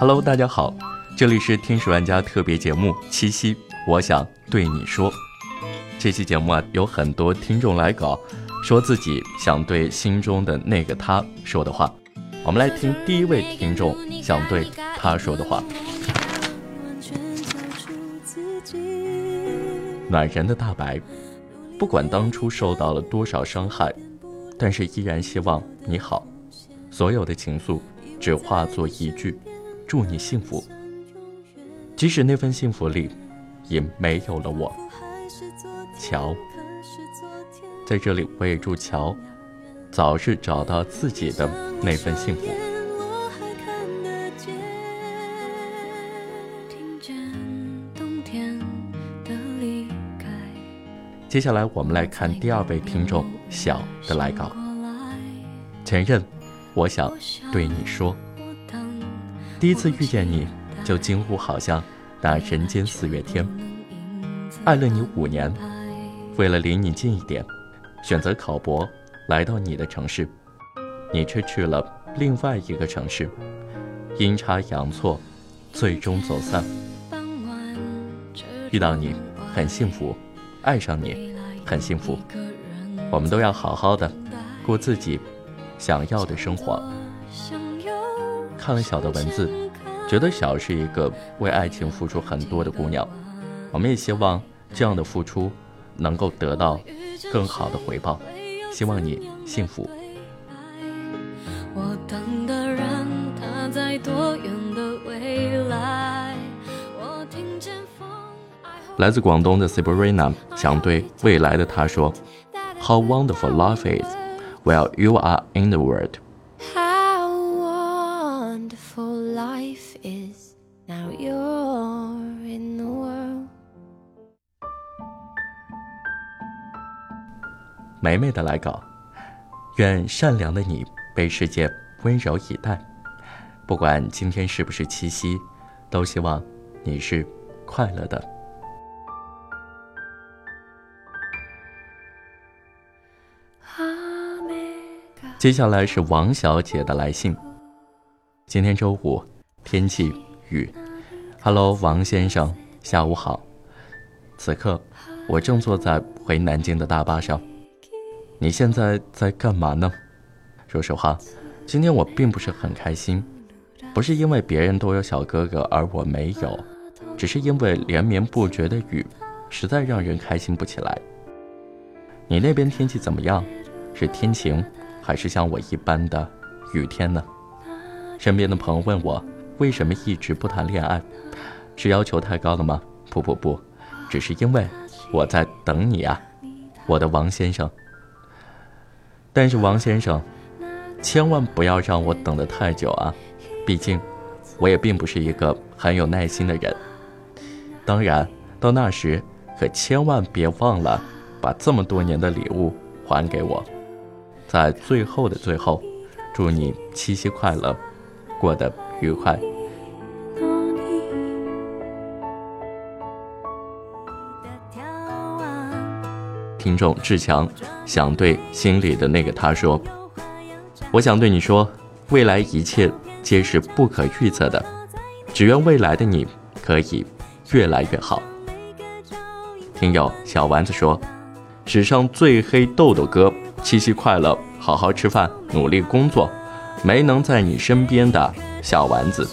Hello，大家好，这里是天使玩家特别节目七夕，我想对你说。这期节目啊，有很多听众来稿，说自己想对心中的那个他说的话。我们来听第一位听众想对他说的话。暖人的大白，不管当初受到了多少伤害，但是依然希望你好。所有的情愫，只化作一句。祝你幸福，即使那份幸福里也没有了我。乔，在这里我也祝乔早日找到自己的那份幸福。接下来我们来看第二位听众小的来稿。前任，我想对你说。第一次遇见你，就惊呼，好像那人间四月天。爱了你五年，为了离你近一点，选择考博来到你的城市，你却去了另外一个城市。阴差阳错，最终走散。遇到你很幸福，爱上你很幸福。我们都要好好的过自己想要的生活。看了小的文字，觉得小是一个为爱情付出很多的姑娘。我们也希望这样的付出能够得到更好的回报。希望你幸福。来自广东的 Sabrina 想对未来的他说：“How wonderful life is while you are in the world。”美美的来稿，愿善良的你被世界温柔以待。不管今天是不是七夕，都希望你是快乐的。接下来是王小姐的来信。今天周五，天气。雨，Hello，王先生，下午好。此刻，我正坐在回南京的大巴上。你现在在干嘛呢？说实话，今天我并不是很开心，不是因为别人都有小哥哥而我没有，只是因为连绵不绝的雨，实在让人开心不起来。你那边天气怎么样？是天晴，还是像我一般的雨天呢？身边的朋友问我。为什么一直不谈恋爱？是要求太高了吗？不不不，只是因为我在等你啊，我的王先生。但是王先生，千万不要让我等得太久啊，毕竟我也并不是一个很有耐心的人。当然，到那时可千万别忘了把这么多年的礼物还给我。在最后的最后，祝你七夕快乐，过得。愉快。听众志强想对心里的那个他说：“我想对你说，未来一切皆是不可预测的，只愿未来的你可以越来越好。”听友小丸子说：“史上最黑豆豆哥，七夕快乐，好好吃饭，努力工作，没能在你身边的。”小丸子，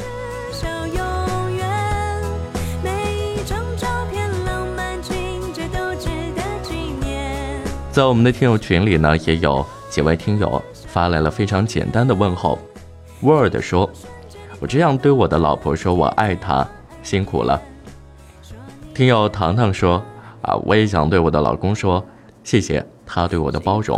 在我们的听友群里呢，也有几位听友发来了非常简单的问候。Word 说：“我这样对我的老婆说，我爱她，辛苦了。”听友糖糖说：“啊，我也想对我的老公说，谢谢他对我的包容。”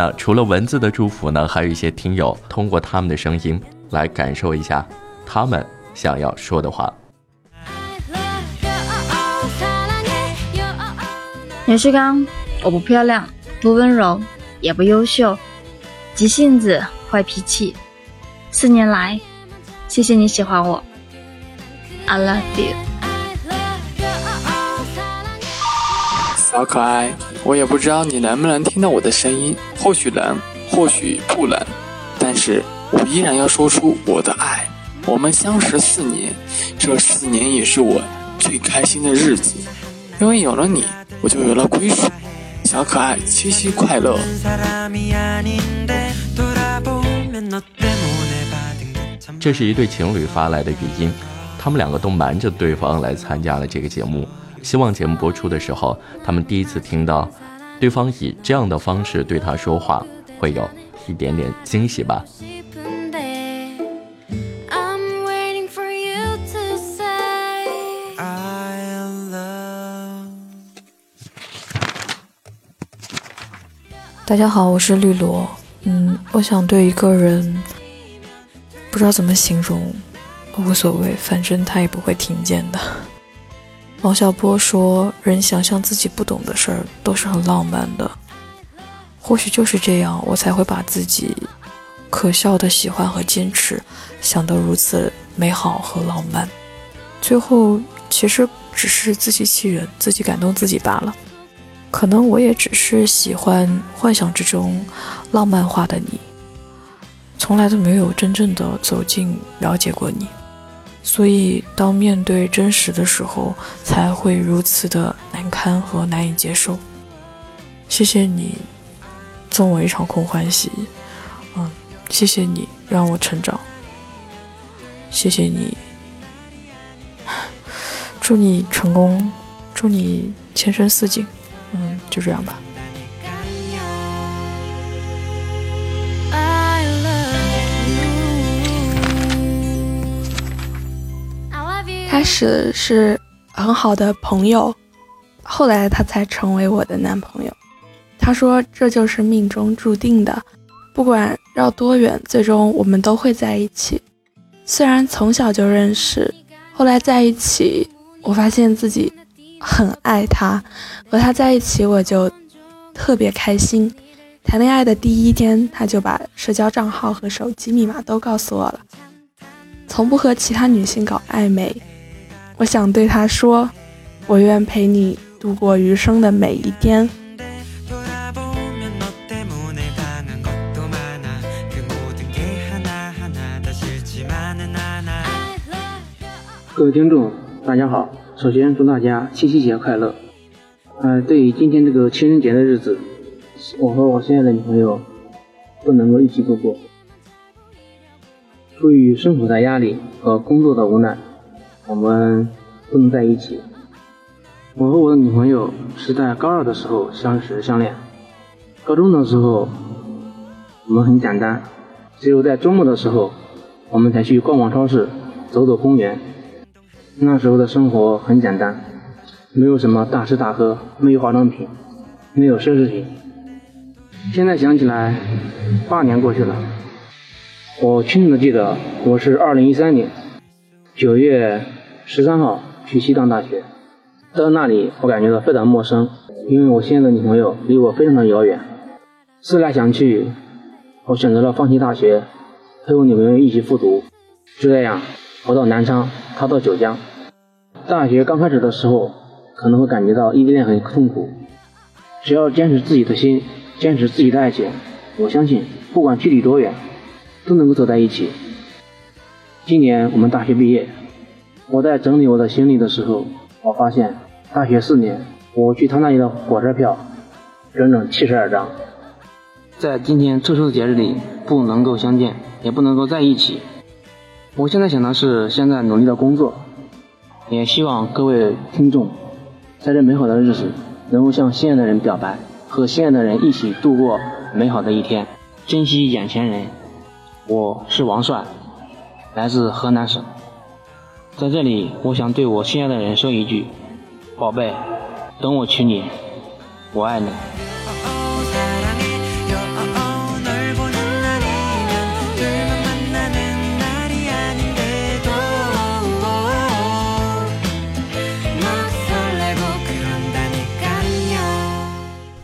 那除了文字的祝福呢，还有一些听友通过他们的声音来感受一下他们想要说的话。牛世刚，我不漂亮，不温柔，也不优秀，急性子，坏脾气。四年来，谢谢你喜欢我，I love you。小可爱，我也不知道你能不能听到我的声音，或许能，或许不能，但是我依然要说出我的爱。我们相识四年，这四年也是我最开心的日子，因为有了你，我就有了归属。小可爱，七夕快乐！这是一对情侣发来的语音，他们两个都瞒着对方来参加了这个节目，希望节目播出的时候，他们第一次听到对方以这样的方式对他说话，会有一点点惊喜吧。大家好，我是绿萝。嗯，我想对一个人，不知道怎么形容，无所谓，反正他也不会听见的。王小波说：“人想象自己不懂的事儿，都是很浪漫的。或许就是这样，我才会把自己可笑的喜欢和坚持想得如此美好和浪漫。最后，其实只是自欺欺人，自己感动自己罢了。”可能我也只是喜欢幻想之中浪漫化的你，从来都没有真正的走进了解过你，所以当面对真实的时候，才会如此的难堪和难以接受。谢谢你赠我一场空欢喜，嗯，谢谢你让我成长，谢谢你，祝你成功，祝你前程似锦。嗯，就这样吧。开始是很好的朋友，后来他才成为我的男朋友。他说这就是命中注定的，不管绕多远，最终我们都会在一起。虽然从小就认识，后来在一起，我发现自己。很爱他，和他在一起我就特别开心。谈恋爱的第一天，他就把社交账号和手机密码都告诉我了。从不和其他女性搞暧昧，我想对他说：“我愿陪你度过余生的每一天。”各位听众，大家好。首先祝大家七夕节快乐。呃，对于今天这个情人节的日子，我和我心爱的女朋友不能够一起度过。出于生活的压力和工作的无奈，我们不能在一起。我和我的女朋友是在高二的时候相识相恋。高中的时候，我们很简单，只有在周末的时候，我们才去逛逛超市，走走公园。那时候的生活很简单，没有什么大吃大喝，没有化妆品，没有奢侈品。现在想起来，八年过去了，我清楚的记得，我是二零一三年九月十三号去西藏大学。到那里，我感觉到非常陌生，因为我现在的女朋友离我非常的遥远。思来想去，我选择了放弃大学，陪我女朋友一起复读。就这样，我到南昌，她到九江。大学刚开始的时候，可能会感觉到异地恋很痛苦。只要坚持自己的心，坚持自己的爱情，我相信不管距离多远，都能够走在一起。今年我们大学毕业，我在整理我的行李的时候，我发现大学四年我去他那里的火车票，整整七十二张。在今天特殊的节日里，不能够相见，也不能够在一起。我现在想的是，现在努力的工作。也希望各位听众，在这美好的日子，能够向心爱的人表白，和心爱的人一起度过美好的一天，珍惜眼前人。我是王帅，来自河南省，在这里，我想对我心爱的人说一句：宝贝，等我娶你，我爱你。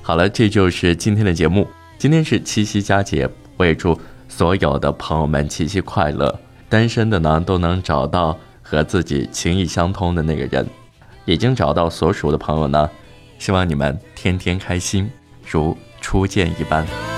好了，这就是今天的节目。今天是七夕佳节，我也祝所有的朋友们七夕快乐。单身的呢，都能找到和自己情意相通的那个人；已经找到所属的朋友呢，希望你们天天开心，如初见一般。